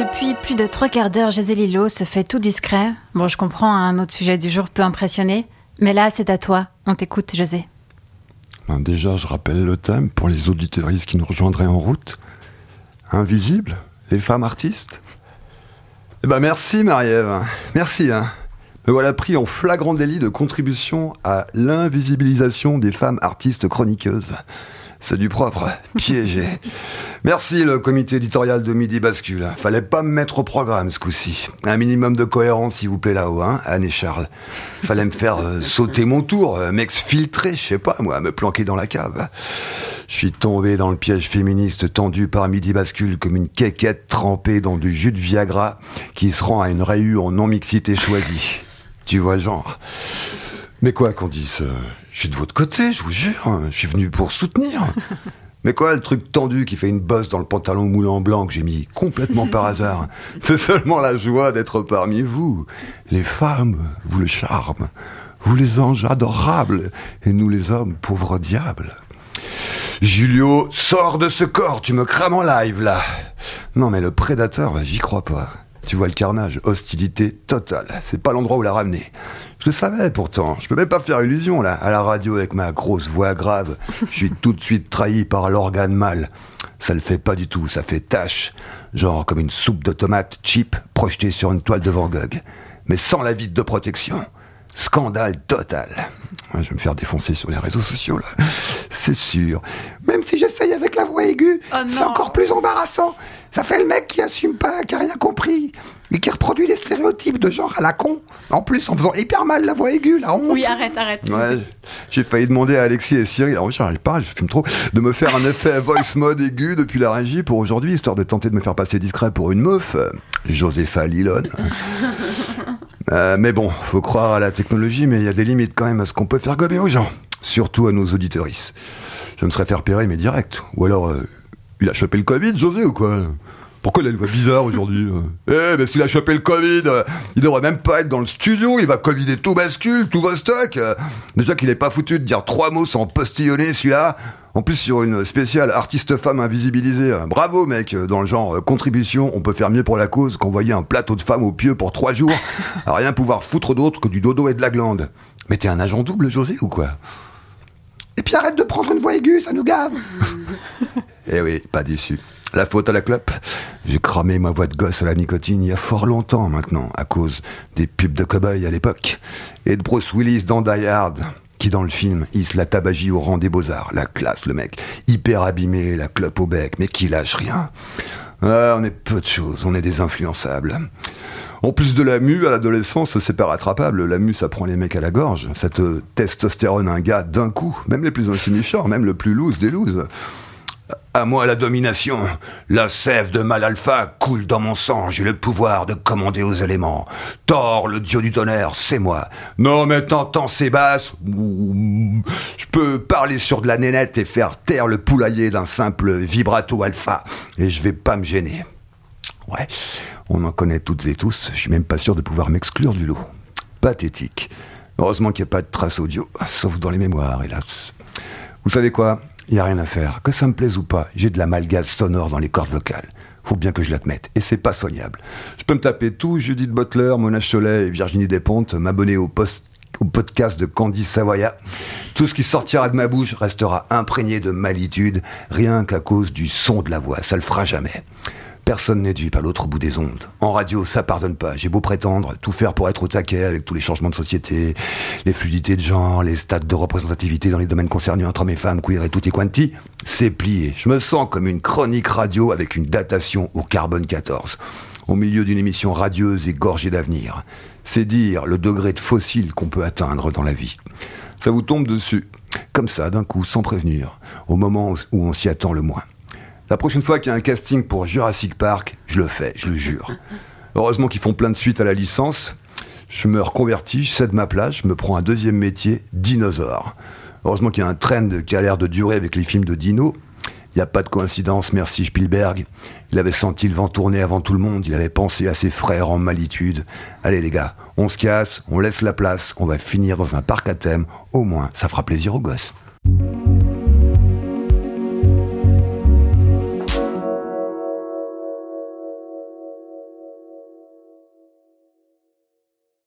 Depuis plus de trois quarts d'heure, José Lilo se fait tout discret. Bon, je comprends, un autre sujet du jour peut impressionner. Mais là, c'est à toi. On t'écoute, José. Ben déjà, je rappelle le thème pour les auditeuristes qui nous rejoindraient en route. Invisible Les femmes artistes Eh ben merci, Marie-Ève. Merci, hein. Me voilà pris en flagrant délit de contribution à l'invisibilisation des femmes artistes chroniqueuses. C'est du propre, piégé. Merci le comité éditorial de Midi Bascule. Fallait pas me mettre au programme ce coup-ci. Un minimum de cohérence s'il vous plaît là-haut, hein, Anne et Charles. Fallait me faire euh, sauter mon tour, euh, m'exfiltrer, je sais pas moi, me planquer dans la cave. Je suis tombé dans le piège féministe tendu par Midi Bascule comme une quéquette trempée dans du jus de Viagra qui se rend à une rayure en non-mixité choisie. Tu vois le genre. Mais quoi qu'on dise, euh, je suis de votre côté, je vous jure. hein. Je suis venu pour soutenir. Mais quoi, le truc tendu qui fait une bosse dans le pantalon moulant blanc que j'ai mis complètement par hasard C'est seulement la joie d'être parmi vous. Les femmes, vous le charme. Vous les anges adorables. Et nous les hommes, pauvres diables. Julio, sors de ce corps, tu me crames en live là. Non mais le prédateur, j'y crois pas. Tu vois le carnage, hostilité totale. C'est pas l'endroit où la ramener. Je le savais pourtant. Je peux même pas faire illusion là. À la radio avec ma grosse voix grave, je suis tout de suite trahi par l'organe mâle. Ça le fait pas du tout, ça fait tache. Genre comme une soupe de tomates cheap projetée sur une toile de Van. Mais sans la vitre de protection. Scandale total. Je vais me faire défoncer sur les réseaux sociaux là. C'est sûr. Même si j'essaye avec Oh c'est encore plus embarrassant. Ça fait le mec qui assume pas, qui a rien compris. Et qui reproduit les stéréotypes de genre à la con. En plus, en faisant hyper mal la voix aiguë, la honte. Oui, arrête, arrête. Ouais, j'ai failli demander à Alexis et Cyril, alors j'arrive pas, je fume trop, de me faire un effet voice mode aigu depuis la régie pour aujourd'hui, histoire de tenter de me faire passer discret pour une meuf. Euh, Josépha Lilon. Euh, mais bon, faut croire à la technologie, mais il y a des limites quand même à ce qu'on peut faire gober aux gens, surtout à nos auditorices. Je me serais fait repérer, mais direct. Ou alors, euh, il a chopé le Covid, José, ou quoi? Pourquoi il a une voix bizarre aujourd'hui euh? Eh, mais s'il a chopé le Covid, euh, il devrait même pas être dans le studio, il va covider tout bascule, tout vos stocks. Euh, Déjà qu'il est pas foutu de dire trois mots sans postillonner celui-là. En plus sur une spéciale artiste femme invisibilisée. Euh, Bravo mec, dans le genre contribution, on peut faire mieux pour la cause qu'envoyer un plateau de femmes au pieu pour trois jours, à rien pouvoir foutre d'autre que du dodo et de la glande. Mais t'es un agent double, José, ou quoi? Et puis arrête de prendre ça nous Eh oui, pas déçu. La faute à la clope J'ai cramé ma voix de gosse à la nicotine il y a fort longtemps maintenant, à cause des pubs de cow-boy à l'époque, et de Bruce Willis dans Die Hard, qui dans le film hisse la tabagie au rang des beaux-arts. La classe, le mec. Hyper abîmé, la clope au bec, mais qui lâche rien. Ah, on est peu de choses, on est des influençables. En plus de la mue, à l'adolescence, c'est pas rattrapable. La mue, ça prend les mecs à la gorge. Ça te testostérone un gars d'un coup. Même les plus insignifiants, même le plus loose des looses. À moi la domination. La sève de mal alpha coule dans mon sang. J'ai le pouvoir de commander aux éléments. Thor, le dieu du tonnerre, c'est moi. Non mais t'entends ces basses Je peux parler sur de la nénette et faire taire le poulailler d'un simple vibrato alpha. Et je vais pas me gêner. Ouais, on en connaît toutes et tous. Je suis même pas sûr de pouvoir m'exclure du lot. Pathétique. Heureusement qu'il n'y a pas de trace audio, sauf dans les mémoires, hélas. Vous savez quoi? Il n'y a rien à faire. Que ça me plaise ou pas, j'ai de la malgaze sonore dans les cordes vocales. Faut bien que je l'admette. Et c'est pas soignable. Je peux me taper tout, Judith Butler, Mona Cholet et Virginie Despentes, m'abonner au, au podcast de Candice Savoya. Tout ce qui sortira de ma bouche restera imprégné de malitude, rien qu'à cause du son de la voix. Ça le fera jamais. Personne n'est dupe à l'autre bout des ondes. En radio, ça pardonne pas. J'ai beau prétendre, tout faire pour être au taquet avec tous les changements de société, les fluidités de genre, les stades de représentativité dans les domaines concernés entre hommes et femmes, queer et tutti quanti, c'est plié. Je me sens comme une chronique radio avec une datation au carbone 14, au milieu d'une émission radieuse et gorgée d'avenir. C'est dire le degré de fossile qu'on peut atteindre dans la vie. Ça vous tombe dessus, comme ça, d'un coup, sans prévenir, au moment où on s'y attend le moins. La prochaine fois qu'il y a un casting pour Jurassic Park, je le fais, je le jure. Heureusement qu'ils font plein de suites à la licence. Je me reconvertis, je cède ma place, je me prends un deuxième métier, dinosaure. Heureusement qu'il y a un trend qui a l'air de durer avec les films de dino. Il n'y a pas de coïncidence, merci Spielberg. Il avait senti le vent tourner avant tout le monde, il avait pensé à ses frères en malitude. Allez les gars, on se casse, on laisse la place, on va finir dans un parc à thème, au moins ça fera plaisir aux gosses.